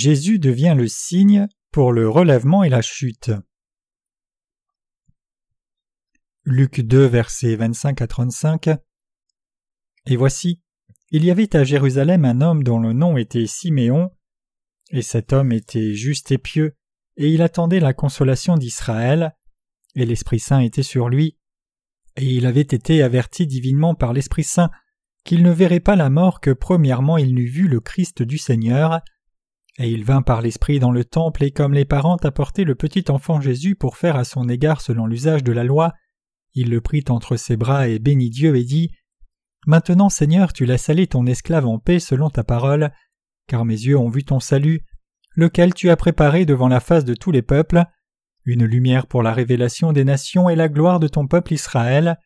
Jésus devient le signe pour le relèvement et la chute. Luc 2, versets 25 à 35 Et voici, il y avait à Jérusalem un homme dont le nom était Siméon, et cet homme était juste et pieux, et il attendait la consolation d'Israël, et l'Esprit Saint était sur lui, et il avait été averti divinement par l'Esprit Saint qu'il ne verrait pas la mort que premièrement il n'eût vu le Christ du Seigneur. Et il vint par l'Esprit dans le temple, et comme les parents apportaient le petit enfant Jésus pour faire à son égard selon l'usage de la loi, il le prit entre ses bras et bénit Dieu et dit Maintenant, Seigneur, tu laisses aller ton esclave en paix selon ta parole, car mes yeux ont vu ton salut, lequel tu as préparé devant la face de tous les peuples, une lumière pour la révélation des nations et la gloire de ton peuple Israël.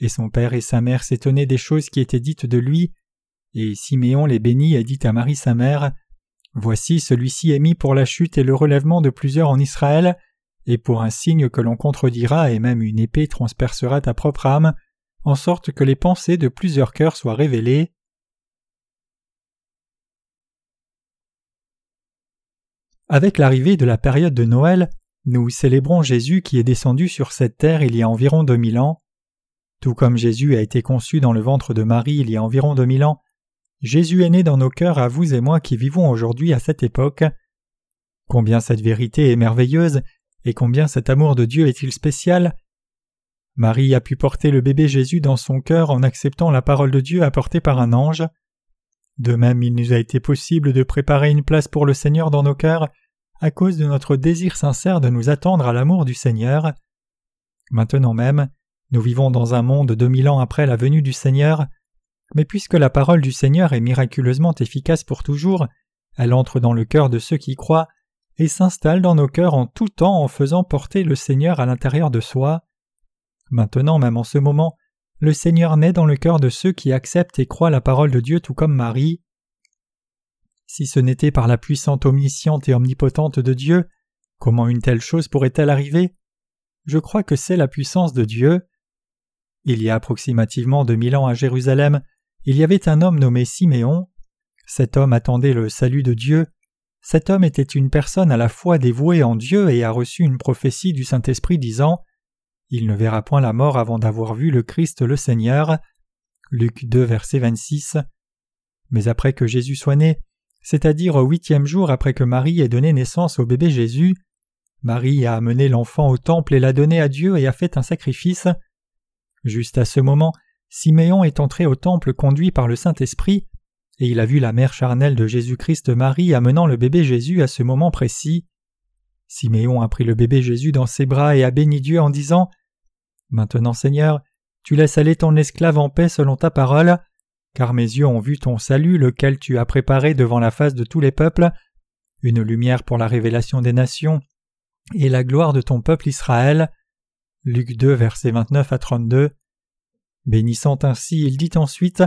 Et son père et sa mère s'étonnaient des choses qui étaient dites de lui, et Siméon les bénit et dit à Marie sa mère Voici celui-ci est mis pour la chute et le relèvement de plusieurs en Israël, et pour un signe que l'on contredira et même une épée transpercera ta propre âme, en sorte que les pensées de plusieurs cœurs soient révélées. Avec l'arrivée de la période de Noël, nous célébrons Jésus qui est descendu sur cette terre il y a environ deux mille ans. Tout comme Jésus a été conçu dans le ventre de Marie il y a environ deux mille ans, Jésus est né dans nos cœurs à vous et moi qui vivons aujourd'hui à cette époque. Combien cette vérité est merveilleuse et combien cet amour de Dieu est-il spécial Marie a pu porter le bébé Jésus dans son cœur en acceptant la parole de Dieu apportée par un ange. De même, il nous a été possible de préparer une place pour le Seigneur dans nos cœurs à cause de notre désir sincère de nous attendre à l'amour du Seigneur. Maintenant même, nous vivons dans un monde deux mille ans après la venue du Seigneur, mais puisque la parole du Seigneur est miraculeusement efficace pour toujours, elle entre dans le cœur de ceux qui croient et s'installe dans nos cœurs en tout temps en faisant porter le Seigneur à l'intérieur de soi. Maintenant, même en ce moment, le Seigneur naît dans le cœur de ceux qui acceptent et croient la parole de Dieu tout comme Marie. Si ce n'était par la puissante omnisciente et omnipotente de Dieu, comment une telle chose pourrait-elle arriver? Je crois que c'est la puissance de Dieu. Il y a approximativement deux mille ans à Jérusalem, il y avait un homme nommé Siméon. Cet homme attendait le salut de Dieu. Cet homme était une personne à la fois dévouée en Dieu et a reçu une prophétie du Saint-Esprit disant Il ne verra point la mort avant d'avoir vu le Christ le Seigneur. Luc 2, verset 26. Mais après que Jésus soit né, c'est-à-dire au huitième jour après que Marie ait donné naissance au bébé Jésus. Marie a amené l'enfant au temple et l'a donné à Dieu et a fait un sacrifice. Juste à ce moment, Siméon est entré au temple conduit par le Saint-Esprit, et il a vu la mère charnelle de Jésus-Christ Marie amenant le bébé Jésus à ce moment précis. Siméon a pris le bébé Jésus dans ses bras et a béni Dieu en disant Maintenant, Seigneur, tu laisses aller ton esclave en paix selon ta parole, car mes yeux ont vu ton salut, lequel tu as préparé devant la face de tous les peuples, une lumière pour la révélation des nations, et la gloire de ton peuple Israël. Luc 2, versets 29 à 32. Bénissant ainsi, il dit ensuite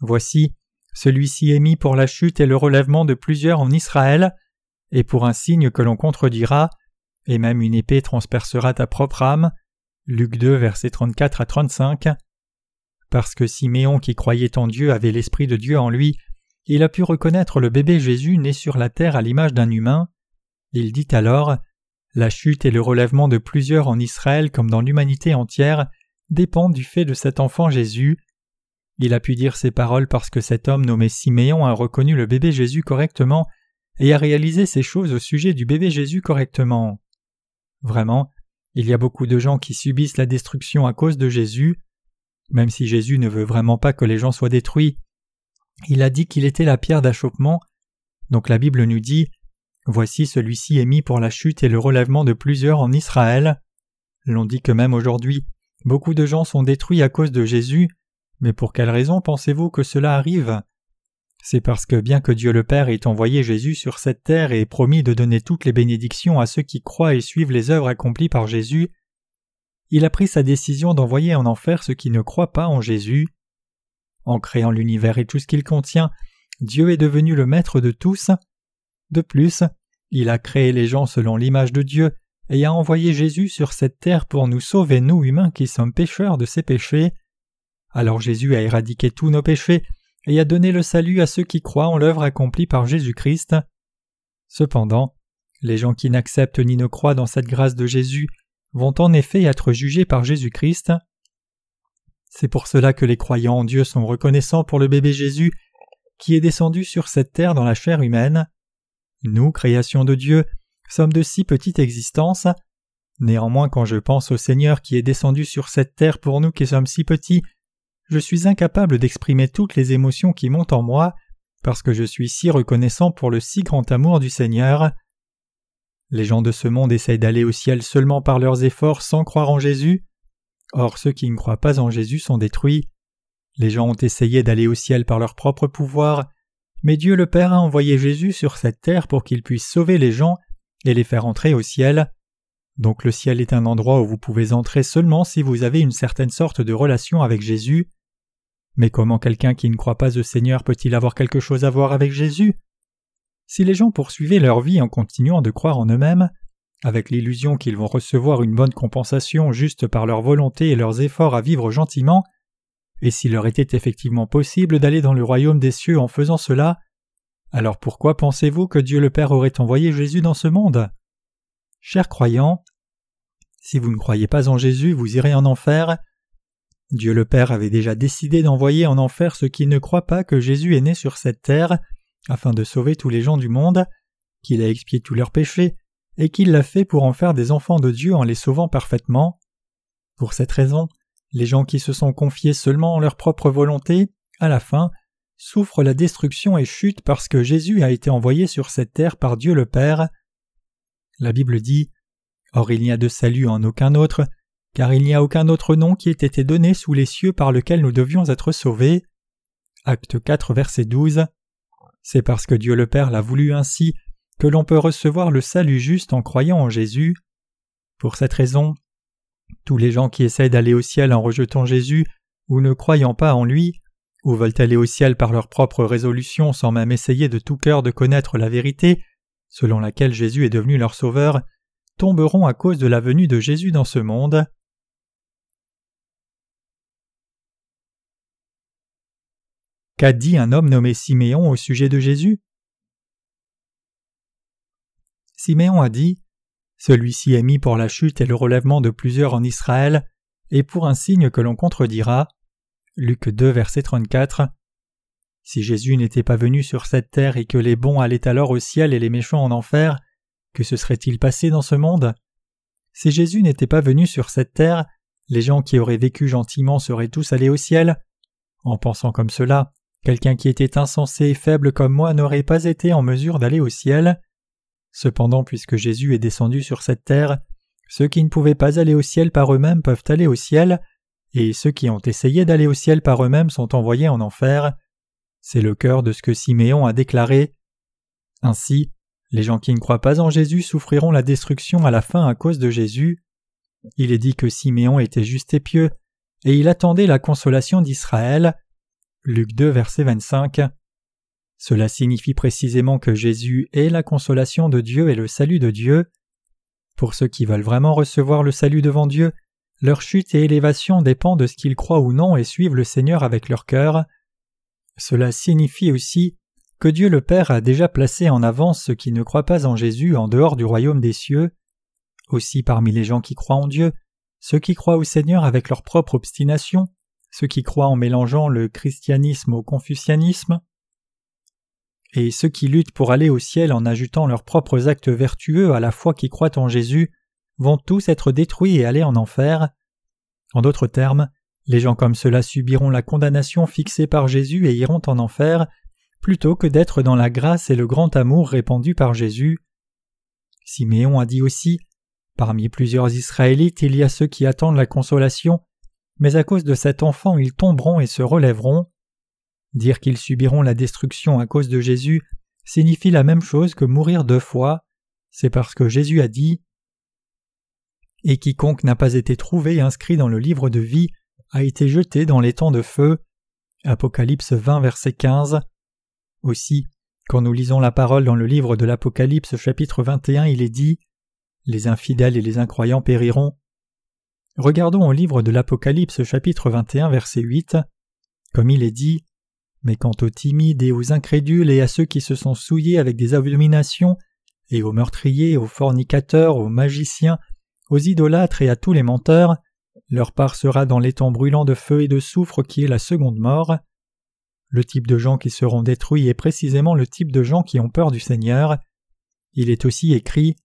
Voici, celui-ci est mis pour la chute et le relèvement de plusieurs en Israël, et pour un signe que l'on contredira, et même une épée transpercera ta propre âme. Luc 2, versets 34 à 35. Parce que Siméon qui croyait en Dieu avait l'Esprit de Dieu en lui, il a pu reconnaître le bébé Jésus né sur la terre à l'image d'un humain. Il dit alors La chute et le relèvement de plusieurs en Israël comme dans l'humanité entière dépendent du fait de cet enfant Jésus. Il a pu dire ces paroles parce que cet homme nommé Siméon a reconnu le bébé Jésus correctement et a réalisé ces choses au sujet du bébé Jésus correctement. Vraiment, il y a beaucoup de gens qui subissent la destruction à cause de Jésus. Même si Jésus ne veut vraiment pas que les gens soient détruits, il a dit qu'il était la pierre d'achoppement. Donc la Bible nous dit Voici celui-ci est mis pour la chute et le relèvement de plusieurs en Israël. L'on dit que même aujourd'hui, beaucoup de gens sont détruits à cause de Jésus, mais pour quelle raison pensez-vous que cela arrive? C'est parce que bien que Dieu le Père ait envoyé Jésus sur cette terre et promis de donner toutes les bénédictions à ceux qui croient et suivent les œuvres accomplies par Jésus, il a pris sa décision d'envoyer en enfer ceux qui ne croient pas en Jésus. En créant l'univers et tout ce qu'il contient, Dieu est devenu le maître de tous. De plus, il a créé les gens selon l'image de Dieu et a envoyé Jésus sur cette terre pour nous sauver, nous humains qui sommes pécheurs de ses péchés. Alors Jésus a éradiqué tous nos péchés et a donné le salut à ceux qui croient en l'œuvre accomplie par Jésus-Christ. Cependant, les gens qui n'acceptent ni ne croient dans cette grâce de Jésus vont en effet être jugés par Jésus-Christ. C'est pour cela que les croyants en Dieu sont reconnaissants pour le bébé Jésus qui est descendu sur cette terre dans la chair humaine. Nous, création de Dieu, sommes de si petite existence. Néanmoins, quand je pense au Seigneur qui est descendu sur cette terre pour nous qui sommes si petits, je suis incapable d'exprimer toutes les émotions qui montent en moi, parce que je suis si reconnaissant pour le si grand amour du Seigneur. Les gens de ce monde essayent d'aller au ciel seulement par leurs efforts sans croire en Jésus. Or ceux qui ne croient pas en Jésus sont détruits. Les gens ont essayé d'aller au ciel par leur propre pouvoir, mais Dieu le Père a envoyé Jésus sur cette terre pour qu'il puisse sauver les gens et les faire entrer au ciel. Donc le ciel est un endroit où vous pouvez entrer seulement si vous avez une certaine sorte de relation avec Jésus. Mais comment quelqu'un qui ne croit pas au Seigneur peut-il avoir quelque chose à voir avec Jésus? Si les gens poursuivaient leur vie en continuant de croire en eux-mêmes, avec l'illusion qu'ils vont recevoir une bonne compensation juste par leur volonté et leurs efforts à vivre gentiment, et s'il leur était effectivement possible d'aller dans le royaume des cieux en faisant cela, alors pourquoi pensez-vous que Dieu le Père aurait envoyé Jésus dans ce monde? Chers croyants, si vous ne croyez pas en Jésus, vous irez en enfer. Dieu le Père avait déjà décidé d'envoyer en enfer ceux qui ne croient pas que Jésus est né sur cette terre, afin de sauver tous les gens du monde, qu'il a expié tous leurs péchés, et qu'il l'a fait pour en faire des enfants de Dieu en les sauvant parfaitement. Pour cette raison, les gens qui se sont confiés seulement en leur propre volonté, à la fin, souffrent la destruction et chutent parce que Jésus a été envoyé sur cette terre par Dieu le Père. La Bible dit Or il n'y a de salut en aucun autre, car il n'y a aucun autre nom qui ait été donné sous les cieux par lequel nous devions être sauvés. Acte 4, verset 12. C'est parce que Dieu le Père l'a voulu ainsi que l'on peut recevoir le salut juste en croyant en Jésus. Pour cette raison, tous les gens qui essaient d'aller au ciel en rejetant Jésus ou ne croyant pas en lui, ou veulent aller au ciel par leur propre résolution sans même essayer de tout cœur de connaître la vérité, selon laquelle Jésus est devenu leur sauveur, tomberont à cause de la venue de Jésus dans ce monde. Qu'a dit un homme nommé Siméon au sujet de Jésus? Siméon a dit Celui-ci est mis pour la chute et le relèvement de plusieurs en Israël, et pour un signe que l'on contredira. Luc 2, verset 34. Si Jésus n'était pas venu sur cette terre et que les bons allaient alors au ciel et les méchants en enfer, que se serait-il passé dans ce monde? Si Jésus n'était pas venu sur cette terre, les gens qui auraient vécu gentiment seraient tous allés au ciel. En pensant comme cela, Quelqu'un qui était insensé et faible comme moi n'aurait pas été en mesure d'aller au ciel. Cependant, puisque Jésus est descendu sur cette terre, ceux qui ne pouvaient pas aller au ciel par eux-mêmes peuvent aller au ciel, et ceux qui ont essayé d'aller au ciel par eux-mêmes sont envoyés en enfer. C'est le cœur de ce que Siméon a déclaré. Ainsi, les gens qui ne croient pas en Jésus souffriront la destruction à la fin à cause de Jésus. Il est dit que Siméon était juste et pieux, et il attendait la consolation d'Israël. Luc 2, verset 25. Cela signifie précisément que Jésus est la consolation de Dieu et le salut de Dieu. Pour ceux qui veulent vraiment recevoir le salut devant Dieu, leur chute et élévation dépend de ce qu'ils croient ou non et suivent le Seigneur avec leur cœur. Cela signifie aussi que Dieu le Père a déjà placé en avance ceux qui ne croient pas en Jésus en dehors du royaume des cieux. Aussi parmi les gens qui croient en Dieu, ceux qui croient au Seigneur avec leur propre obstination ceux qui croient en mélangeant le christianisme au confucianisme, et ceux qui luttent pour aller au ciel en ajoutant leurs propres actes vertueux à la foi qui croient en Jésus vont tous être détruits et aller en enfer. En d'autres termes, les gens comme cela subiront la condamnation fixée par Jésus et iront en enfer, plutôt que d'être dans la grâce et le grand amour répandu par Jésus. Siméon a dit aussi Parmi plusieurs Israélites, il y a ceux qui attendent la consolation mais à cause de cet enfant ils tomberont et se relèveront. Dire qu'ils subiront la destruction à cause de Jésus signifie la même chose que mourir deux fois, c'est parce que Jésus a dit Et quiconque n'a pas été trouvé inscrit dans le livre de vie a été jeté dans les temps de feu. Apocalypse 20, verset 15. Aussi, quand nous lisons la parole dans le livre de l'Apocalypse chapitre 21, il est dit Les infidèles et les incroyants périront, Regardons au livre de l'Apocalypse chapitre 21 verset 8. Comme il est dit Mais quant aux timides et aux incrédules et à ceux qui se sont souillés avec des abominations et aux meurtriers, aux fornicateurs, aux magiciens, aux idolâtres et à tous les menteurs, leur part sera dans l'étang brûlant de feu et de soufre qui est la seconde mort. Le type de gens qui seront détruits est précisément le type de gens qui ont peur du Seigneur. Il est aussi écrit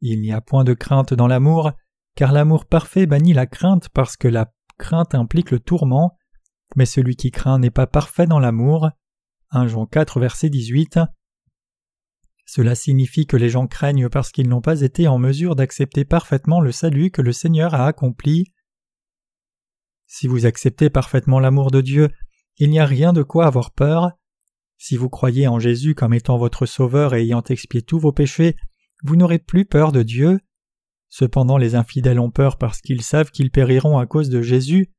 Il n'y a point de crainte dans l'amour, car l'amour parfait bannit la crainte parce que la crainte implique le tourment, mais celui qui craint n'est pas parfait dans l'amour. 1 Jean 4 verset 18. Cela signifie que les gens craignent parce qu'ils n'ont pas été en mesure d'accepter parfaitement le salut que le Seigneur a accompli. Si vous acceptez parfaitement l'amour de Dieu, il n'y a rien de quoi avoir peur. Si vous croyez en Jésus comme étant votre Sauveur et ayant expié tous vos péchés, vous n'aurez plus peur de Dieu. Cependant les infidèles ont peur parce qu'ils savent qu'ils périront à cause de Jésus.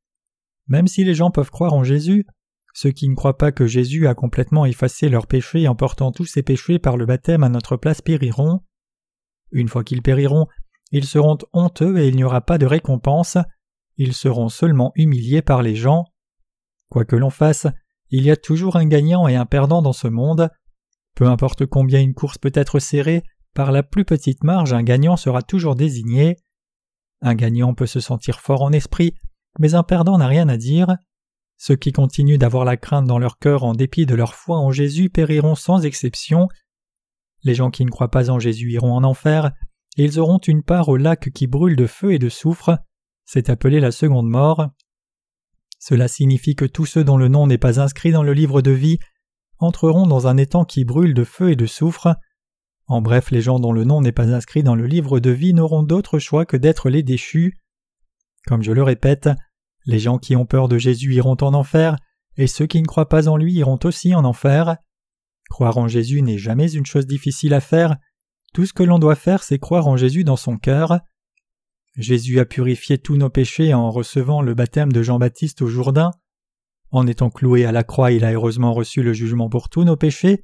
Même si les gens peuvent croire en Jésus, ceux qui ne croient pas que Jésus a complètement effacé leurs péchés en portant tous ces péchés par le baptême à notre place périront. Une fois qu'ils périront, ils seront honteux et il n'y aura pas de récompense, ils seront seulement humiliés par les gens. Quoi que l'on fasse, il y a toujours un gagnant et un perdant dans ce monde. Peu importe combien une course peut être serrée, par la plus petite marge un gagnant sera toujours désigné. Un gagnant peut se sentir fort en esprit, mais un perdant n'a rien à dire. Ceux qui continuent d'avoir la crainte dans leur cœur en dépit de leur foi en Jésus périront sans exception. Les gens qui ne croient pas en Jésus iront en enfer, et ils auront une part au lac qui brûle de feu et de soufre, c'est appelé la seconde mort. Cela signifie que tous ceux dont le nom n'est pas inscrit dans le livre de vie entreront dans un étang qui brûle de feu et de soufre. En bref, les gens dont le nom n'est pas inscrit dans le livre de vie n'auront d'autre choix que d'être les déchus. Comme je le répète, les gens qui ont peur de Jésus iront en enfer, et ceux qui ne croient pas en lui iront aussi en enfer. Croire en Jésus n'est jamais une chose difficile à faire, tout ce que l'on doit faire c'est croire en Jésus dans son cœur. Jésus a purifié tous nos péchés en recevant le baptême de Jean-Baptiste au Jourdain. En étant cloué à la croix, il a heureusement reçu le jugement pour tous nos péchés.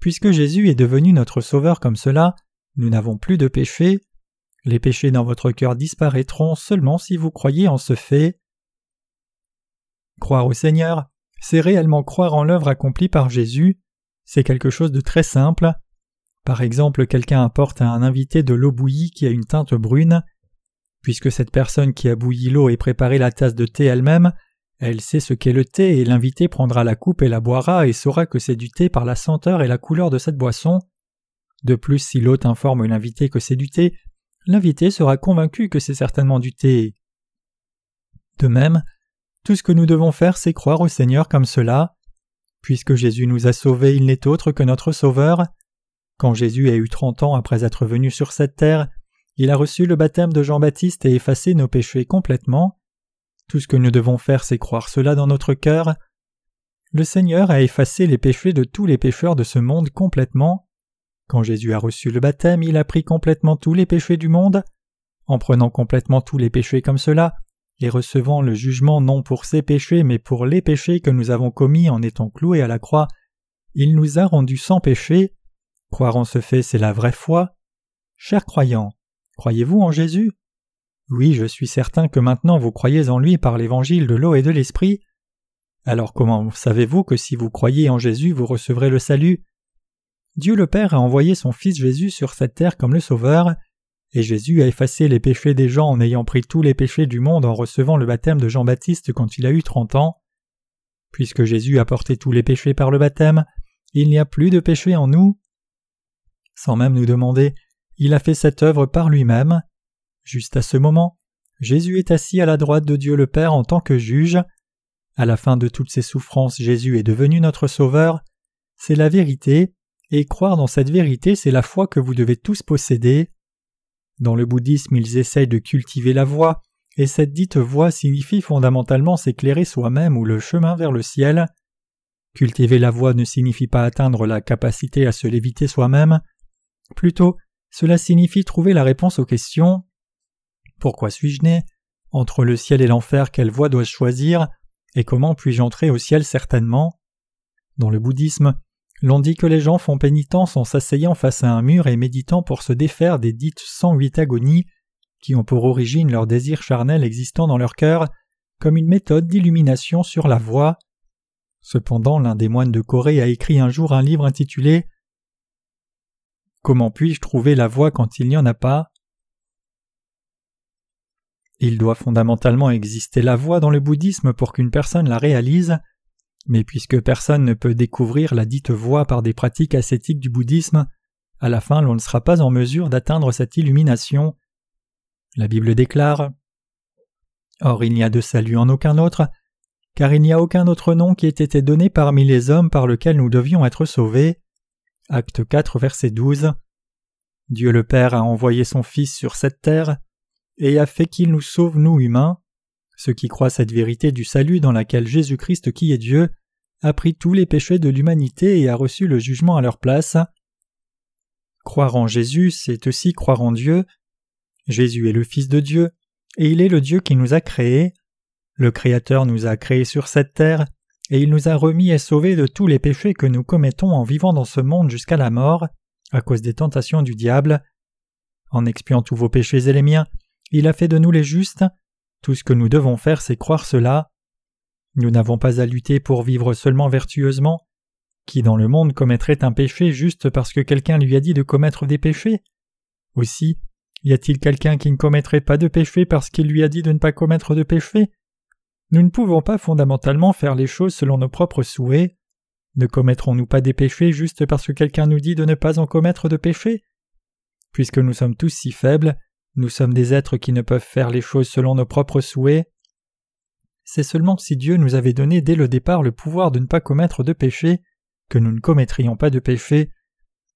Puisque Jésus est devenu notre Sauveur comme cela, nous n'avons plus de péchés. Les péchés dans votre cœur disparaîtront seulement si vous croyez en ce fait. Croire au Seigneur, c'est réellement croire en l'œuvre accomplie par Jésus. C'est quelque chose de très simple. Par exemple, quelqu'un apporte à un invité de l'eau bouillie qui a une teinte brune. Puisque cette personne qui a bouilli l'eau et préparé la tasse de thé elle-même, elle sait ce qu'est le thé et l'invité prendra la coupe et la boira et saura que c'est du thé par la senteur et la couleur de cette boisson. De plus, si l'hôte informe l'invité que c'est du thé, l'invité sera convaincu que c'est certainement du thé. De même, tout ce que nous devons faire, c'est croire au Seigneur comme cela. Puisque Jésus nous a sauvés, il n'est autre que notre Sauveur. Quand Jésus a eu trente ans après être venu sur cette terre, il a reçu le baptême de Jean-Baptiste et effacé nos péchés complètement. Tout ce que nous devons faire, c'est croire cela dans notre cœur. Le Seigneur a effacé les péchés de tous les pécheurs de ce monde complètement. Quand Jésus a reçu le baptême, il a pris complètement tous les péchés du monde. En prenant complètement tous les péchés comme cela, et recevant le jugement non pour ses péchés mais pour les péchés que nous avons commis en étant cloués à la croix, il nous a rendus sans péché. Croire en ce fait, c'est la vraie foi. Chers croyants, croyez-vous en Jésus? Oui, je suis certain que maintenant vous croyez en lui par l'évangile de l'eau et de l'esprit. Alors comment savez-vous que si vous croyez en Jésus, vous recevrez le salut? Dieu le Père a envoyé son Fils Jésus sur cette terre comme le Sauveur, et Jésus a effacé les péchés des gens en ayant pris tous les péchés du monde en recevant le baptême de Jean-Baptiste quand il a eu trente ans. Puisque Jésus a porté tous les péchés par le baptême, il n'y a plus de péché en nous. Sans même nous demander, il a fait cette œuvre par lui-même. Juste à ce moment, Jésus est assis à la droite de Dieu le Père en tant que juge. À la fin de toutes ses souffrances, Jésus est devenu notre Sauveur. C'est la vérité, et croire dans cette vérité, c'est la foi que vous devez tous posséder. Dans le bouddhisme, ils essayent de cultiver la voie, et cette dite voie signifie fondamentalement s'éclairer soi-même ou le chemin vers le ciel. Cultiver la voie ne signifie pas atteindre la capacité à se léviter soi-même, plutôt cela signifie trouver la réponse aux questions. Pourquoi suis-je né? Entre le ciel et l'enfer, quelle voie dois-je choisir? Et comment puis-je entrer au ciel certainement? Dans le bouddhisme, l'on dit que les gens font pénitence en s'asseyant face à un mur et méditant pour se défaire des dites 108 agonies qui ont pour origine leurs désirs charnels existant dans leur cœur comme une méthode d'illumination sur la voie. Cependant, l'un des moines de Corée a écrit un jour un livre intitulé Comment puis-je trouver la voie quand il n'y en a pas? Il doit fondamentalement exister la voie dans le bouddhisme pour qu'une personne la réalise, mais puisque personne ne peut découvrir la dite voie par des pratiques ascétiques du bouddhisme, à la fin l'on ne sera pas en mesure d'atteindre cette illumination. La Bible déclare Or il n'y a de salut en aucun autre, car il n'y a aucun autre nom qui ait été donné parmi les hommes par lequel nous devions être sauvés. Acte 4, verset 12. Dieu le Père a envoyé son Fils sur cette terre et a fait qu'il nous sauve, nous humains. Ceux qui croient cette vérité du salut dans laquelle Jésus-Christ, qui est Dieu, a pris tous les péchés de l'humanité et a reçu le jugement à leur place. Croire en Jésus, c'est aussi croire en Dieu. Jésus est le Fils de Dieu, et il est le Dieu qui nous a créés. Le Créateur nous a créés sur cette terre, et il nous a remis et sauvés de tous les péchés que nous commettons en vivant dans ce monde jusqu'à la mort, à cause des tentations du diable. En expiant tous vos péchés et les miens, il a fait de nous les justes. Tout ce que nous devons faire, c'est croire cela. Nous n'avons pas à lutter pour vivre seulement vertueusement. Qui dans le monde commettrait un péché juste parce que quelqu'un lui a dit de commettre des péchés? Aussi, y a-t-il quelqu'un qui ne commettrait pas de péché parce qu'il lui a dit de ne pas commettre de péché? Nous ne pouvons pas fondamentalement faire les choses selon nos propres souhaits. Ne commettrons-nous pas des péchés juste parce que quelqu'un nous dit de ne pas en commettre de péché? Puisque nous sommes tous si faibles, nous sommes des êtres qui ne peuvent faire les choses selon nos propres souhaits. C'est seulement si Dieu nous avait donné dès le départ le pouvoir de ne pas commettre de péché que nous ne commettrions pas de péché.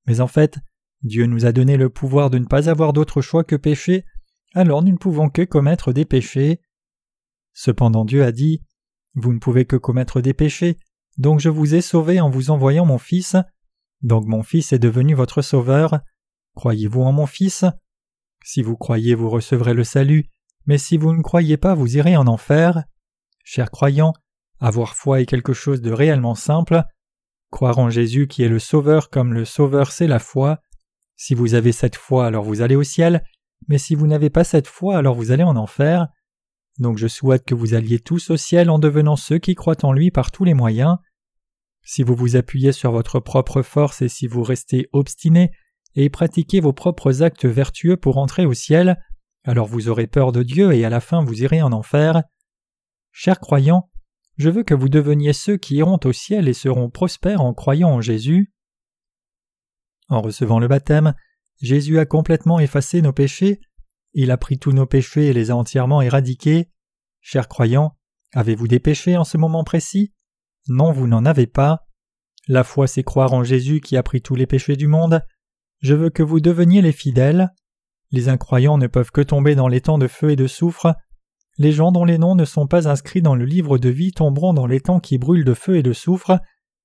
Mais en fait, Dieu nous a donné le pouvoir de ne pas avoir d'autre choix que pécher, alors nous ne pouvons que commettre des péchés. Cependant Dieu a dit Vous ne pouvez que commettre des péchés, donc je vous ai sauvé en vous envoyant mon Fils. Donc mon Fils est devenu votre Sauveur. Croyez-vous en mon Fils? Si vous croyez, vous recevrez le salut, mais si vous ne croyez pas, vous irez en enfer. Chers croyants, avoir foi est quelque chose de réellement simple. Croire en Jésus qui est le Sauveur comme le Sauveur c'est la foi. Si vous avez cette foi, alors vous allez au ciel, mais si vous n'avez pas cette foi, alors vous allez en enfer. Donc je souhaite que vous alliez tous au ciel en devenant ceux qui croient en lui par tous les moyens. Si vous vous appuyez sur votre propre force et si vous restez obstiné et pratiquez vos propres actes vertueux pour entrer au ciel, alors vous aurez peur de Dieu et à la fin vous irez en enfer. Chers croyants, je veux que vous deveniez ceux qui iront au ciel et seront prospères en croyant en Jésus. En recevant le baptême, Jésus a complètement effacé nos péchés, il a pris tous nos péchés et les a entièrement éradiqués. Chers croyants, avez-vous des péchés en ce moment précis? Non, vous n'en avez pas. La foi, c'est croire en Jésus qui a pris tous les péchés du monde. Je veux que vous deveniez les fidèles. Les incroyants ne peuvent que tomber dans les temps de feu et de soufre. Les gens dont les noms ne sont pas inscrits dans le livre de vie tomberont dans les temps qui brûlent de feu et de soufre,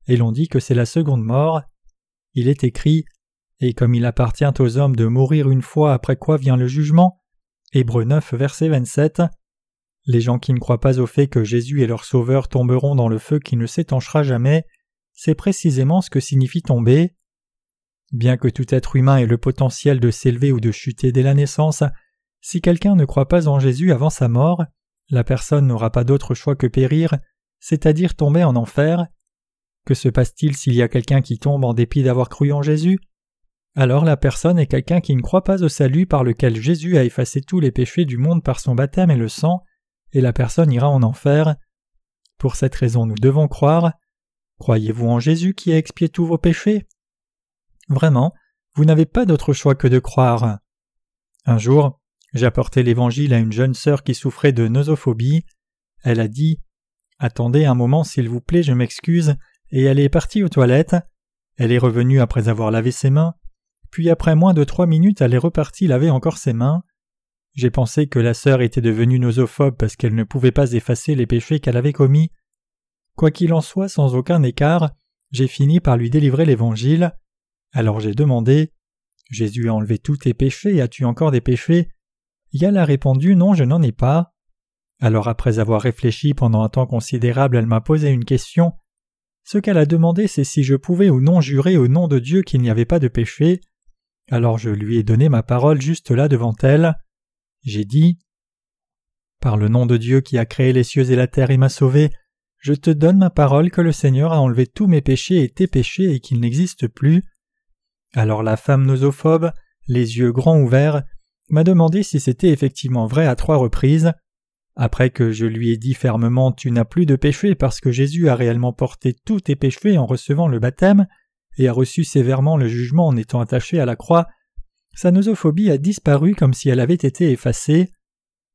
et l'on dit que c'est la seconde mort. Il est écrit Et comme il appartient aux hommes de mourir une fois après quoi vient le jugement. Hébreu 9, verset 27. Les gens qui ne croient pas au fait que Jésus est leur sauveur tomberont dans le feu qui ne s'étanchera jamais, c'est précisément ce que signifie tomber. Bien que tout être humain ait le potentiel de s'élever ou de chuter dès la naissance, si quelqu'un ne croit pas en Jésus avant sa mort, la personne n'aura pas d'autre choix que périr, c'est-à-dire tomber en enfer, que se passe-t-il s'il y a quelqu'un qui tombe en dépit d'avoir cru en Jésus? Alors la personne est quelqu'un qui ne croit pas au salut par lequel Jésus a effacé tous les péchés du monde par son baptême et le sang, et la personne ira en enfer. Pour cette raison nous devons croire. Croyez-vous en Jésus qui a expié tous vos péchés? Vraiment, vous n'avez pas d'autre choix que de croire. Un jour, j'ai l'Évangile à une jeune sœur qui souffrait de nosophobie. Elle a dit Attendez un moment, s'il vous plaît, je m'excuse, et elle est partie aux toilettes. Elle est revenue après avoir lavé ses mains, puis après moins de trois minutes elle est repartie laver encore ses mains. J'ai pensé que la sœur était devenue nosophobe parce qu'elle ne pouvait pas effacer les péchés qu'elle avait commis. Quoi qu'il en soit, sans aucun écart, j'ai fini par lui délivrer l'Évangile. Alors j'ai demandé Jésus a enlevé tous tes péchés, as-tu encore des péchés? Elle a répondu Non, je n'en ai pas. Alors après avoir réfléchi pendant un temps considérable, elle m'a posé une question ce qu'elle a demandé, c'est si je pouvais ou non jurer au nom de Dieu qu'il n'y avait pas de péché. Alors je lui ai donné ma parole juste là devant elle. J'ai dit Par le nom de Dieu qui a créé les cieux et la terre et m'a sauvé, je te donne ma parole que le Seigneur a enlevé tous mes péchés et tes péchés et qu'ils n'existent plus. Alors la femme nosophobe, les yeux grands ouverts, m'a demandé si c'était effectivement vrai à trois reprises. Après que je lui ai dit fermement Tu n'as plus de péché parce que Jésus a réellement porté tous tes péchés en recevant le baptême et a reçu sévèrement le jugement en étant attaché à la croix, sa nosophobie a disparu comme si elle avait été effacée.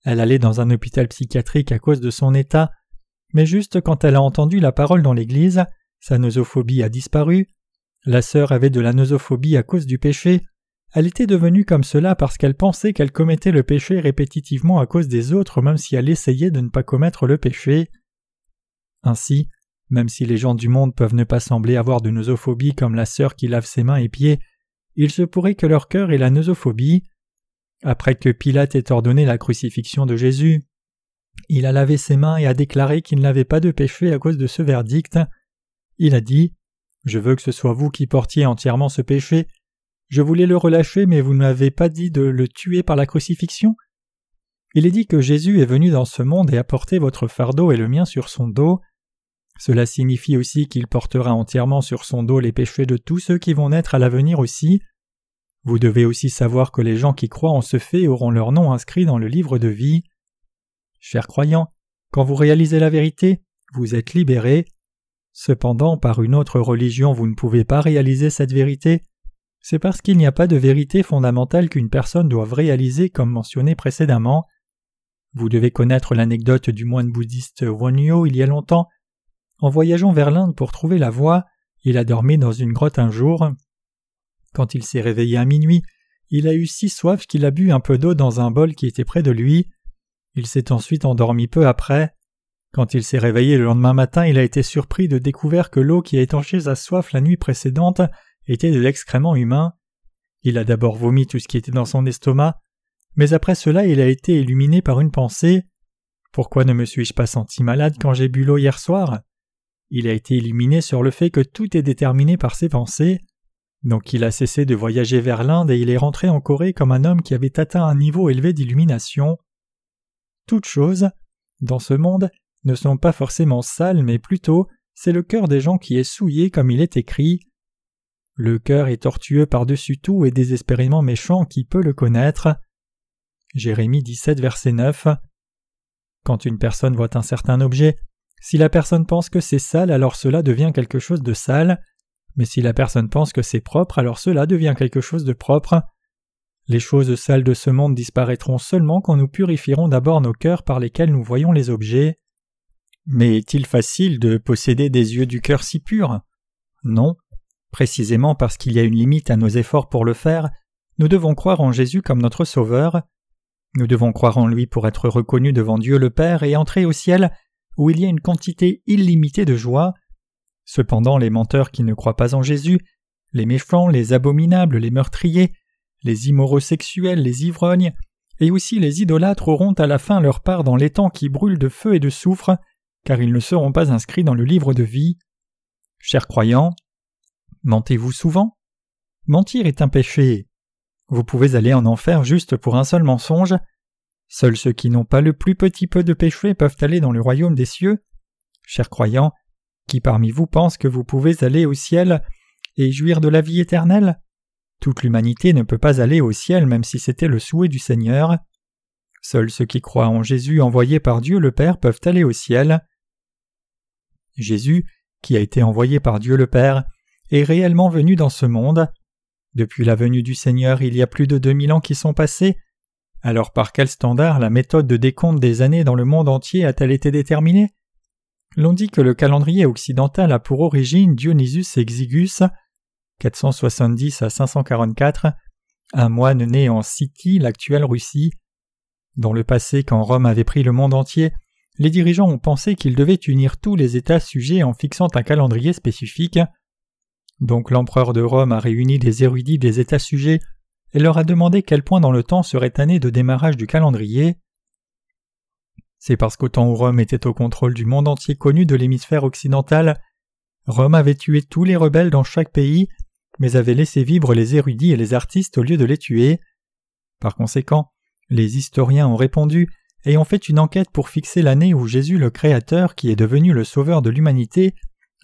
Elle allait dans un hôpital psychiatrique à cause de son état, mais juste quand elle a entendu la parole dans l'église, sa nosophobie a disparu. La sœur avait de la nosophobie à cause du péché, elle était devenue comme cela parce qu'elle pensait qu'elle commettait le péché répétitivement à cause des autres même si elle essayait de ne pas commettre le péché. Ainsi, même si les gens du monde peuvent ne pas sembler avoir de nosophobie comme la sœur qui lave ses mains et pieds, il se pourrait que leur cœur ait la nosophobie. Après que Pilate ait ordonné la crucifixion de Jésus, il a lavé ses mains et a déclaré qu'il n'avait pas de péché à cause de ce verdict. Il a dit Je veux que ce soit vous qui portiez entièrement ce péché, je voulais le relâcher, mais vous ne m'avez pas dit de le tuer par la crucifixion Il est dit que Jésus est venu dans ce monde et a porté votre fardeau et le mien sur son dos. Cela signifie aussi qu'il portera entièrement sur son dos les péchés de tous ceux qui vont naître à l'avenir aussi. Vous devez aussi savoir que les gens qui croient en ce fait auront leur nom inscrit dans le livre de vie. Chers croyants, quand vous réalisez la vérité, vous êtes libérés. Cependant, par une autre religion, vous ne pouvez pas réaliser cette vérité, c'est parce qu'il n'y a pas de vérité fondamentale qu'une personne doit réaliser comme mentionné précédemment. Vous devez connaître l'anecdote du moine bouddhiste Wonyo il y a longtemps. En voyageant vers l'Inde pour trouver la voie, il a dormi dans une grotte un jour. Quand il s'est réveillé à minuit, il a eu si soif qu'il a bu un peu d'eau dans un bol qui était près de lui. Il s'est ensuite endormi peu après. Quand il s'est réveillé le lendemain matin, il a été surpris de découvrir que l'eau qui a étanché sa soif la nuit précédente était de l'excrément humain. Il a d'abord vomi tout ce qui était dans son estomac, mais après cela il a été illuminé par une pensée. Pourquoi ne me suis-je pas senti malade quand j'ai bu l'eau hier soir? Il a été illuminé sur le fait que tout est déterminé par ses pensées. Donc il a cessé de voyager vers l'Inde et il est rentré en Corée comme un homme qui avait atteint un niveau élevé d'illumination. Toutes choses, dans ce monde, ne sont pas forcément sales, mais plutôt c'est le cœur des gens qui est souillé comme il est écrit. Le cœur est tortueux par-dessus tout et désespérément méchant qui peut le connaître. Jérémie 17, verset 9. Quand une personne voit un certain objet, si la personne pense que c'est sale, alors cela devient quelque chose de sale, mais si la personne pense que c'est propre, alors cela devient quelque chose de propre. Les choses sales de ce monde disparaîtront seulement quand nous purifierons d'abord nos cœurs par lesquels nous voyons les objets. Mais est-il facile de posséder des yeux du cœur si purs? Non. Précisément parce qu'il y a une limite à nos efforts pour le faire, nous devons croire en Jésus comme notre Sauveur. Nous devons croire en lui pour être reconnus devant Dieu le Père et entrer au ciel où il y a une quantité illimitée de joie. Cependant, les menteurs qui ne croient pas en Jésus, les méchants, les abominables, les meurtriers, les immoraux sexuels, les ivrognes, et aussi les idolâtres auront à la fin leur part dans l'étang qui brûle de feu et de soufre, car ils ne seront pas inscrits dans le livre de vie. Chers croyants, Mentez-vous souvent? Mentir est un péché. Vous pouvez aller en enfer juste pour un seul mensonge. Seuls ceux qui n'ont pas le plus petit peu de péché peuvent aller dans le royaume des cieux. Chers croyants, qui parmi vous pense que vous pouvez aller au ciel et jouir de la vie éternelle? Toute l'humanité ne peut pas aller au ciel même si c'était le souhait du Seigneur. Seuls ceux qui croient en Jésus envoyé par Dieu le Père peuvent aller au ciel. Jésus, qui a été envoyé par Dieu le Père, est réellement venu dans ce monde. Depuis la venue du Seigneur, il y a plus de deux mille ans qui sont passés. Alors par quel standard la méthode de décompte des années dans le monde entier a-t-elle été déterminée? L'on dit que le calendrier occidental a pour origine Dionysus Exigus, 470 à 544, un moine né en Scythie, l'actuelle Russie. Dans le passé, quand Rome avait pris le monde entier, les dirigeants ont pensé qu'ils devaient unir tous les États sujets en fixant un calendrier spécifique. Donc l'empereur de Rome a réuni des érudits des États sujets et leur a demandé quel point dans le temps serait année de démarrage du calendrier. C'est parce qu'au temps où Rome était au contrôle du monde entier connu de l'hémisphère occidental, Rome avait tué tous les rebelles dans chaque pays, mais avait laissé vivre les érudits et les artistes au lieu de les tuer. Par conséquent, les historiens ont répondu et fait une enquête pour fixer l'année où Jésus le Créateur, qui est devenu le Sauveur de l'humanité,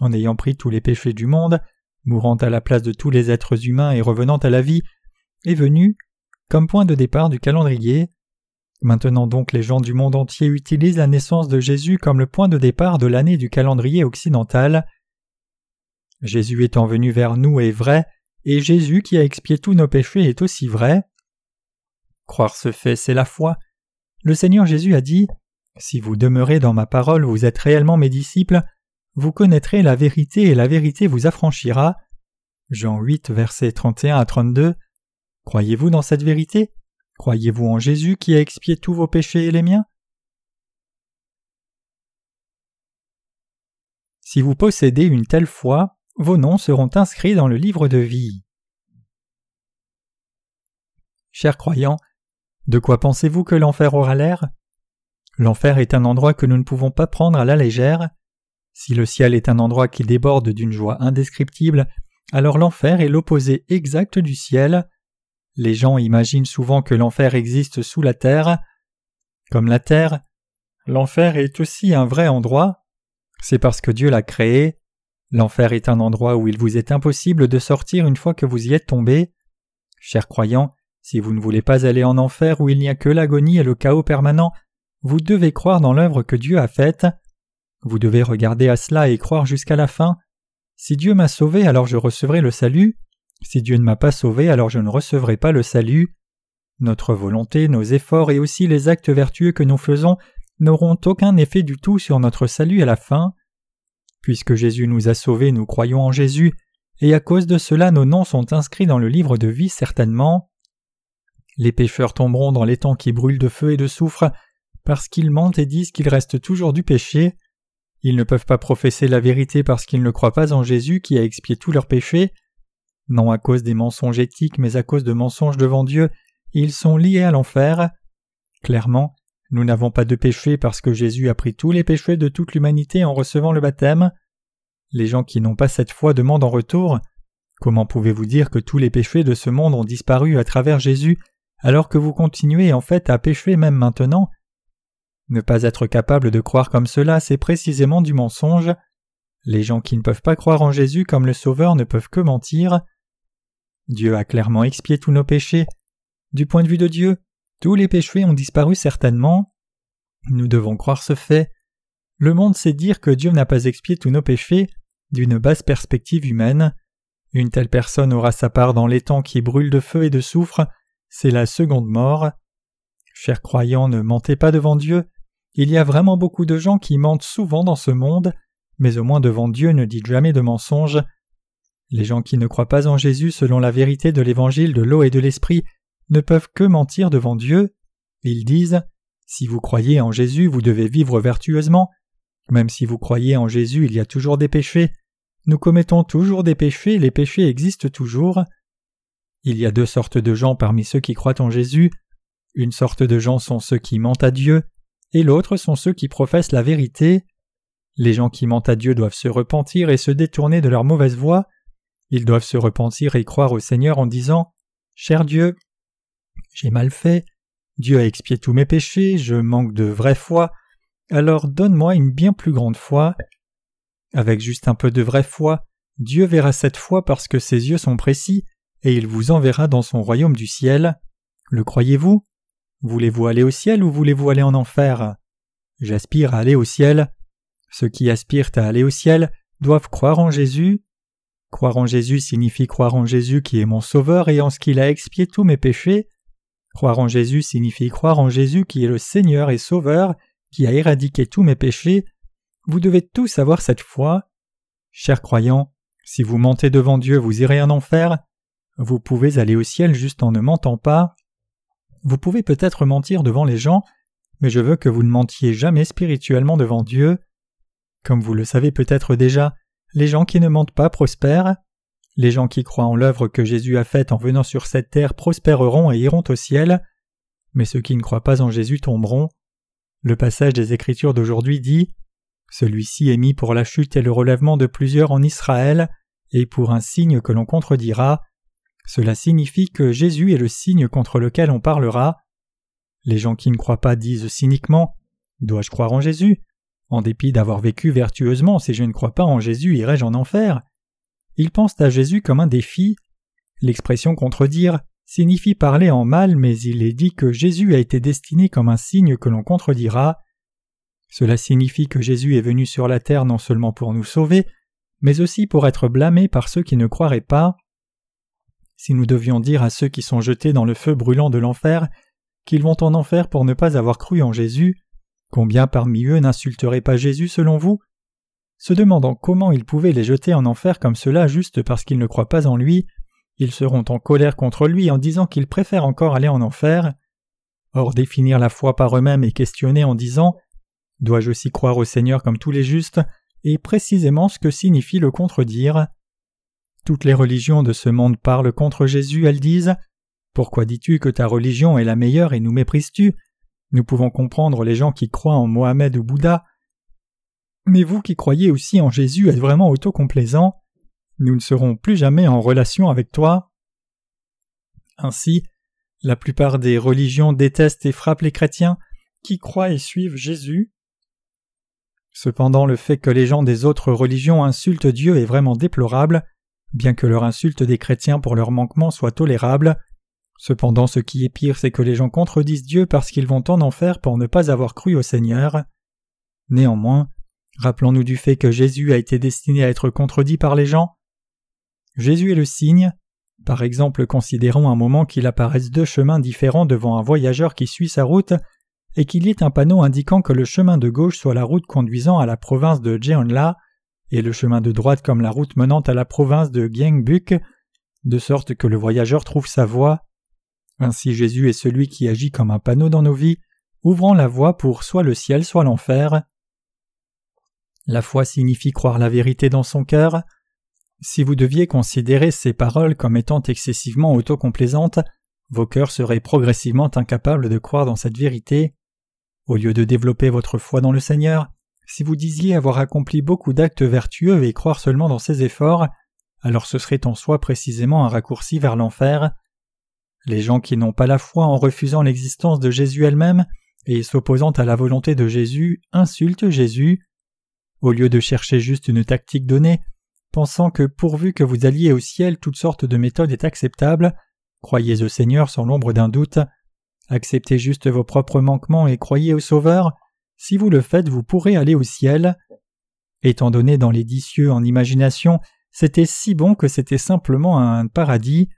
en ayant pris tous les péchés du monde, mourant à la place de tous les êtres humains et revenant à la vie, est venu comme point de départ du calendrier. Maintenant donc les gens du monde entier utilisent la naissance de Jésus comme le point de départ de l'année du calendrier occidental. Jésus étant venu vers nous est vrai, et Jésus qui a expié tous nos péchés est aussi vrai. Croire ce fait, c'est la foi. Le Seigneur Jésus a dit Si vous demeurez dans ma parole, vous êtes réellement mes disciples, vous connaîtrez la vérité et la vérité vous affranchira. Jean 8, versets 31 à 32. Croyez-vous dans cette vérité? Croyez-vous en Jésus qui a expié tous vos péchés et les miens? Si vous possédez une telle foi, vos noms seront inscrits dans le livre de vie. Chers croyants, de quoi pensez-vous que l'enfer aura l'air? L'enfer est un endroit que nous ne pouvons pas prendre à la légère. Si le ciel est un endroit qui déborde d'une joie indescriptible, alors l'enfer est l'opposé exact du ciel. Les gens imaginent souvent que l'enfer existe sous la terre. Comme la terre, l'enfer est aussi un vrai endroit. C'est parce que Dieu l'a créé. L'enfer est un endroit où il vous est impossible de sortir une fois que vous y êtes tombé. Chers croyants, si vous ne voulez pas aller en enfer où il n'y a que l'agonie et le chaos permanent, vous devez croire dans l'œuvre que Dieu a faite. Vous devez regarder à cela et croire jusqu'à la fin. Si Dieu m'a sauvé, alors je recevrai le salut. Si Dieu ne m'a pas sauvé, alors je ne recevrai pas le salut. Notre volonté, nos efforts et aussi les actes vertueux que nous faisons n'auront aucun effet du tout sur notre salut à la fin. Puisque Jésus nous a sauvés, nous croyons en Jésus, et à cause de cela nos noms sont inscrits dans le livre de vie certainement. Les pécheurs tomberont dans les temps qui brûlent de feu et de soufre, parce qu'ils mentent et disent qu'il reste toujours du péché. Ils ne peuvent pas professer la vérité parce qu'ils ne croient pas en Jésus qui a expié tous leurs péchés non à cause des mensonges éthiques, mais à cause de mensonges devant Dieu, ils sont liés à l'enfer. Clairement, nous n'avons pas de péché parce que Jésus a pris tous les péchés de toute l'humanité en recevant le baptême. Les gens qui n'ont pas cette foi demandent en retour Comment pouvez-vous dire que tous les péchés de ce monde ont disparu à travers Jésus? Alors que vous continuez en fait à pécher même maintenant Ne pas être capable de croire comme cela, c'est précisément du mensonge. Les gens qui ne peuvent pas croire en Jésus comme le Sauveur ne peuvent que mentir. Dieu a clairement expié tous nos péchés. Du point de vue de Dieu, tous les péchés ont disparu certainement. Nous devons croire ce fait. Le monde sait dire que Dieu n'a pas expié tous nos péchés d'une basse perspective humaine. Une telle personne aura sa part dans les temps qui brûlent de feu et de soufre, c'est la seconde mort. Chers croyants, ne mentez pas devant Dieu. Il y a vraiment beaucoup de gens qui mentent souvent dans ce monde, mais au moins devant Dieu ne dites jamais de mensonges. Les gens qui ne croient pas en Jésus selon la vérité de l'évangile de l'eau et de l'esprit ne peuvent que mentir devant Dieu. Ils disent Si vous croyez en Jésus, vous devez vivre vertueusement. Même si vous croyez en Jésus, il y a toujours des péchés. Nous commettons toujours des péchés, les péchés existent toujours. Il y a deux sortes de gens parmi ceux qui croient en Jésus. Une sorte de gens sont ceux qui mentent à Dieu, et l'autre sont ceux qui professent la vérité. Les gens qui mentent à Dieu doivent se repentir et se détourner de leur mauvaise voie. Ils doivent se repentir et croire au Seigneur en disant Cher Dieu, j'ai mal fait, Dieu a expié tous mes péchés, je manque de vraie foi, alors donne-moi une bien plus grande foi. Avec juste un peu de vraie foi, Dieu verra cette foi parce que ses yeux sont précis, et il vous enverra dans son royaume du ciel. Le croyez-vous? Voulez-vous aller au ciel ou voulez-vous aller en enfer? J'aspire à aller au ciel. Ceux qui aspirent à aller au ciel doivent croire en Jésus, Croire en Jésus signifie croire en Jésus qui est mon Sauveur et en ce qu'il a expié tous mes péchés. Croire en Jésus signifie croire en Jésus qui est le Seigneur et Sauveur, qui a éradiqué tous mes péchés. Vous devez tous avoir cette foi. Chers croyants, si vous mentez devant Dieu, vous irez en enfer. Vous pouvez aller au ciel juste en ne mentant pas. Vous pouvez peut-être mentir devant les gens, mais je veux que vous ne mentiez jamais spirituellement devant Dieu. Comme vous le savez peut-être déjà, les gens qui ne mentent pas prospèrent. Les gens qui croient en l'œuvre que Jésus a faite en venant sur cette terre prospéreront et iront au ciel. Mais ceux qui ne croient pas en Jésus tomberont. Le passage des Écritures d'aujourd'hui dit Celui-ci est mis pour la chute et le relèvement de plusieurs en Israël, et pour un signe que l'on contredira. Cela signifie que Jésus est le signe contre lequel on parlera. Les gens qui ne croient pas disent cyniquement Dois-je croire en Jésus? En dépit d'avoir vécu vertueusement, si je ne crois pas en Jésus, irai-je en enfer? Ils pensent à Jésus comme un défi. L'expression contredire signifie parler en mal, mais il est dit que Jésus a été destiné comme un signe que l'on contredira. Cela signifie que Jésus est venu sur la terre non seulement pour nous sauver, mais aussi pour être blâmé par ceux qui ne croiraient pas. Si nous devions dire à ceux qui sont jetés dans le feu brûlant de l'enfer qu'ils vont en enfer pour ne pas avoir cru en Jésus, combien parmi eux n'insulteraient pas Jésus selon vous? Se demandant comment ils pouvaient les jeter en enfer comme cela juste parce qu'ils ne croient pas en lui, ils seront en colère contre lui en disant qu'ils préfèrent encore aller en enfer. Or définir la foi par eux-mêmes et questionner en disant Dois-je aussi croire au Seigneur comme tous les justes? est précisément ce que signifie le contredire. Toutes les religions de ce monde parlent contre Jésus, elles disent Pourquoi dis-tu que ta religion est la meilleure et nous méprises-tu? Nous pouvons comprendre les gens qui croient en Mohamed ou Bouddha. Mais vous qui croyez aussi en Jésus êtes vraiment autocomplaisant. Nous ne serons plus jamais en relation avec toi. Ainsi, la plupart des religions détestent et frappent les chrétiens qui croient et suivent Jésus. Cependant, le fait que les gens des autres religions insultent Dieu est vraiment déplorable, bien que leur insulte des chrétiens pour leur manquement soit tolérable. Cependant, ce qui est pire, c'est que les gens contredisent Dieu parce qu'ils vont en enfer pour ne pas avoir cru au Seigneur. Néanmoins, rappelons-nous du fait que Jésus a été destiné à être contredit par les gens. Jésus est le signe. Par exemple, considérons un moment qu'il apparaisse deux chemins différents devant un voyageur qui suit sa route et qu'il y ait un panneau indiquant que le chemin de gauche soit la route conduisant à la province de Jeonla et le chemin de droite comme la route menant à la province de Gyeongbuk, de sorte que le voyageur trouve sa voie. Ainsi Jésus est celui qui agit comme un panneau dans nos vies, ouvrant la voie pour soit le ciel, soit l'enfer. La foi signifie croire la vérité dans son cœur. Si vous deviez considérer ces paroles comme étant excessivement autocomplaisantes, vos cœurs seraient progressivement incapables de croire dans cette vérité. Au lieu de développer votre foi dans le Seigneur, si vous disiez avoir accompli beaucoup d'actes vertueux et croire seulement dans ces efforts, alors ce serait en soi précisément un raccourci vers l'enfer. Les gens qui n'ont pas la foi en refusant l'existence de Jésus elle-même et s'opposant à la volonté de Jésus insultent Jésus. Au lieu de chercher juste une tactique donnée, pensant que pourvu que vous alliez au ciel toute sorte de méthode est acceptable, croyez au Seigneur sans l'ombre d'un doute, Acceptez juste vos propres manquements et croyez au Sauveur. Si vous le faites, vous pourrez aller au ciel. Étant donné dans les dix cieux en imagination, c'était si bon que c'était simplement un paradis.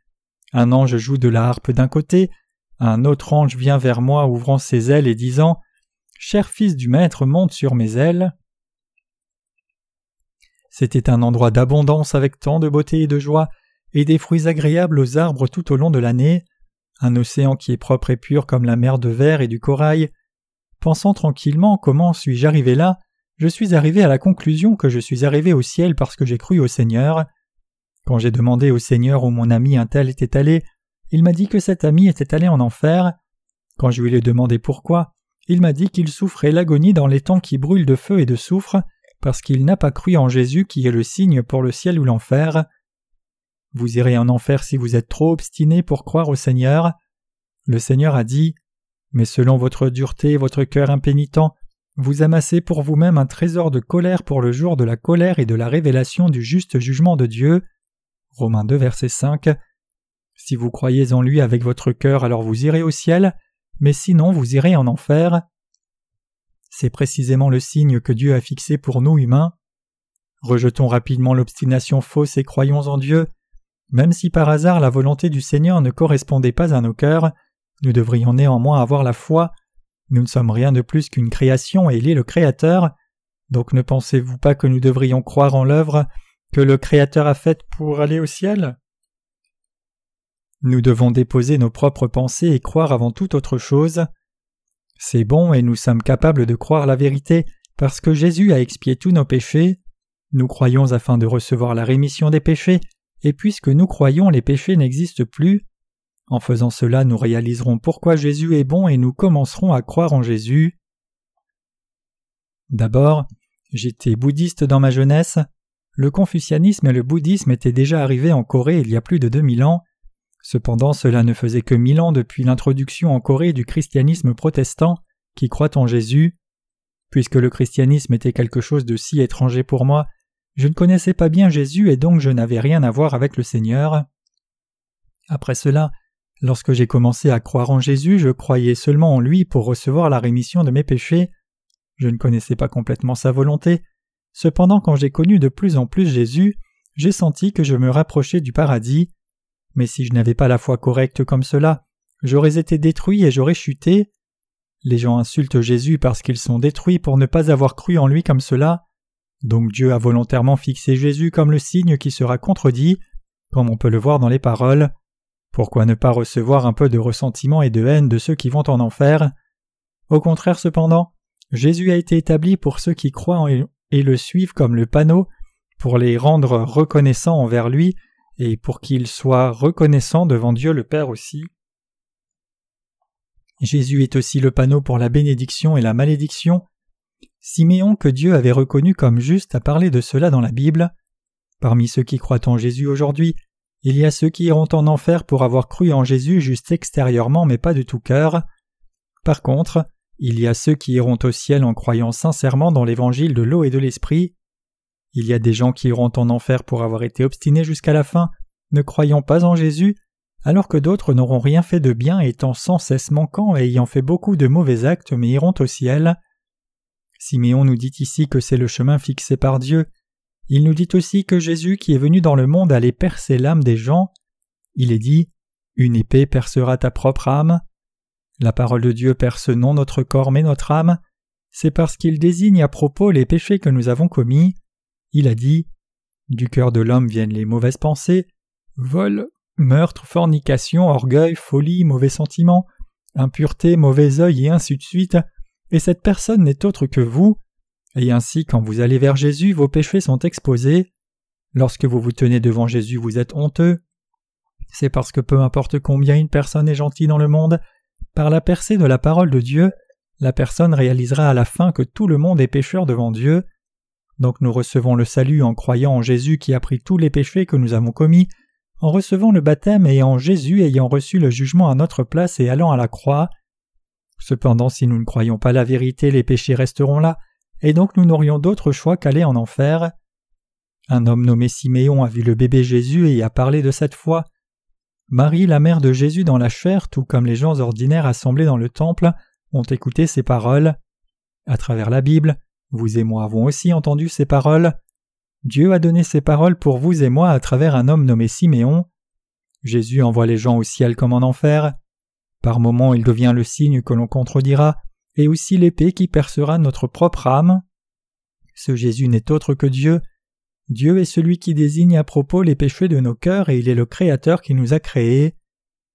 Un ange joue de la harpe d'un côté, un autre ange vient vers moi ouvrant ses ailes et disant Cher fils du Maître, monte sur mes ailes. C'était un endroit d'abondance avec tant de beauté et de joie, et des fruits agréables aux arbres tout au long de l'année un océan qui est propre et pur comme la mer de verre et du corail. Pensant tranquillement comment suis-je arrivé là, je suis arrivé à la conclusion que je suis arrivé au ciel parce que j'ai cru au Seigneur. Quand j'ai demandé au Seigneur où mon ami un tel était allé, il m'a dit que cet ami était allé en enfer. Quand je lui ai demandé pourquoi, il m'a dit qu'il souffrait l'agonie dans les temps qui brûlent de feu et de soufre, parce qu'il n'a pas cru en Jésus qui est le signe pour le ciel ou l'enfer. Vous irez en enfer si vous êtes trop obstiné pour croire au Seigneur. Le Seigneur a dit Mais selon votre dureté et votre cœur impénitent, vous amassez pour vous-même un trésor de colère pour le jour de la colère et de la révélation du juste jugement de Dieu. Romains 2, verset 5. Si vous croyez en lui avec votre cœur, alors vous irez au ciel, mais sinon vous irez en enfer. C'est précisément le signe que Dieu a fixé pour nous humains. Rejetons rapidement l'obstination fausse et croyons en Dieu. Même si par hasard la volonté du Seigneur ne correspondait pas à nos cœurs, nous devrions néanmoins avoir la foi. Nous ne sommes rien de plus qu'une création et il est le Créateur. Donc ne pensez-vous pas que nous devrions croire en l'œuvre que le Créateur a faite pour aller au ciel? Nous devons déposer nos propres pensées et croire avant toute autre chose. C'est bon et nous sommes capables de croire la vérité parce que Jésus a expié tous nos péchés. Nous croyons afin de recevoir la rémission des péchés et puisque nous croyons les péchés n'existent plus. En faisant cela, nous réaliserons pourquoi Jésus est bon et nous commencerons à croire en Jésus. D'abord, j'étais bouddhiste dans ma jeunesse. Le confucianisme et le bouddhisme étaient déjà arrivés en Corée il y a plus de deux mille ans. Cependant, cela ne faisait que mille ans depuis l'introduction en Corée du christianisme protestant qui croit en Jésus. Puisque le christianisme était quelque chose de si étranger pour moi, Je ne connaissais pas bien Jésus et donc je n'avais rien à voir avec le Seigneur. Après cela, lorsque j'ai commencé à croire en Jésus, je croyais seulement en lui pour recevoir la rémission de mes péchés. Je ne connaissais pas complètement sa volonté. Cependant, quand j'ai connu de plus en plus Jésus, j'ai senti que je me rapprochais du paradis. Mais si je n'avais pas la foi correcte comme cela, j'aurais été détruit et j'aurais chuté. Les gens insultent Jésus parce qu'ils sont détruits pour ne pas avoir cru en lui comme cela. Donc Dieu a volontairement fixé Jésus comme le signe qui sera contredit, comme on peut le voir dans les paroles. Pourquoi ne pas recevoir un peu de ressentiment et de haine de ceux qui vont en enfer? Au contraire cependant, Jésus a été établi pour ceux qui croient et le suivent comme le panneau, pour les rendre reconnaissants envers lui et pour qu'ils soient reconnaissants devant Dieu le Père aussi. Jésus est aussi le panneau pour la bénédiction et la malédiction. Siméon, que Dieu avait reconnu comme juste, a parlé de cela dans la Bible. Parmi ceux qui croient en Jésus aujourd'hui, il y a ceux qui iront en enfer pour avoir cru en Jésus juste extérieurement mais pas de tout cœur. Par contre, il y a ceux qui iront au ciel en croyant sincèrement dans l'évangile de l'eau et de l'esprit. Il y a des gens qui iront en enfer pour avoir été obstinés jusqu'à la fin, ne croyant pas en Jésus, alors que d'autres n'auront rien fait de bien étant sans cesse manquants et ayant fait beaucoup de mauvais actes mais iront au ciel. Siméon nous dit ici que c'est le chemin fixé par Dieu. Il nous dit aussi que Jésus qui est venu dans le monde allait percer l'âme des gens. Il est dit Une épée percera ta propre âme. La parole de Dieu perce non notre corps mais notre âme. C'est parce qu'il désigne à propos les péchés que nous avons commis. Il a dit Du cœur de l'homme viennent les mauvaises pensées, vol, meurtre, fornication, orgueil, folie, mauvais sentiments, impureté, mauvais œil et ainsi de suite, et cette personne n'est autre que vous, et ainsi quand vous allez vers Jésus, vos péchés sont exposés. Lorsque vous vous tenez devant Jésus, vous êtes honteux. C'est parce que peu importe combien une personne est gentille dans le monde, par la percée de la parole de Dieu, la personne réalisera à la fin que tout le monde est pécheur devant Dieu. Donc nous recevons le salut en croyant en Jésus qui a pris tous les péchés que nous avons commis, en recevant le baptême et en Jésus ayant reçu le jugement à notre place et allant à la croix. Cependant, si nous ne croyons pas la vérité, les péchés resteront là, et donc nous n'aurions d'autre choix qu'aller en enfer. Un homme nommé Siméon a vu le bébé Jésus et a parlé de cette foi. Marie, la mère de Jésus dans la chair, tout comme les gens ordinaires assemblés dans le temple, ont écouté ces paroles. À travers la Bible, vous et moi avons aussi entendu ces paroles. Dieu a donné ces paroles pour vous et moi à travers un homme nommé Siméon. Jésus envoie les gens au ciel comme en enfer. Par moments il devient le signe que l'on contredira, et aussi l'épée qui percera notre propre âme. Ce Jésus n'est autre que Dieu. Dieu est celui qui désigne à propos les péchés de nos cœurs et il est le Créateur qui nous a créés.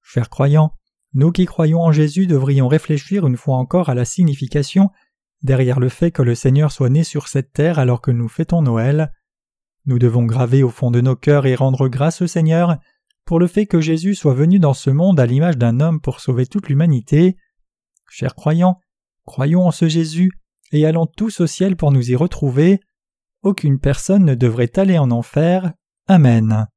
Chers croyants, nous qui croyons en Jésus devrions réfléchir une fois encore à la signification derrière le fait que le Seigneur soit né sur cette terre alors que nous fêtons Noël. Nous devons graver au fond de nos cœurs et rendre grâce au Seigneur pour le fait que Jésus soit venu dans ce monde à l'image d'un homme pour sauver toute l'humanité. Chers croyants, croyons en ce Jésus et allons tous au ciel pour nous y retrouver. Aucune personne ne devrait aller en enfer. Amen.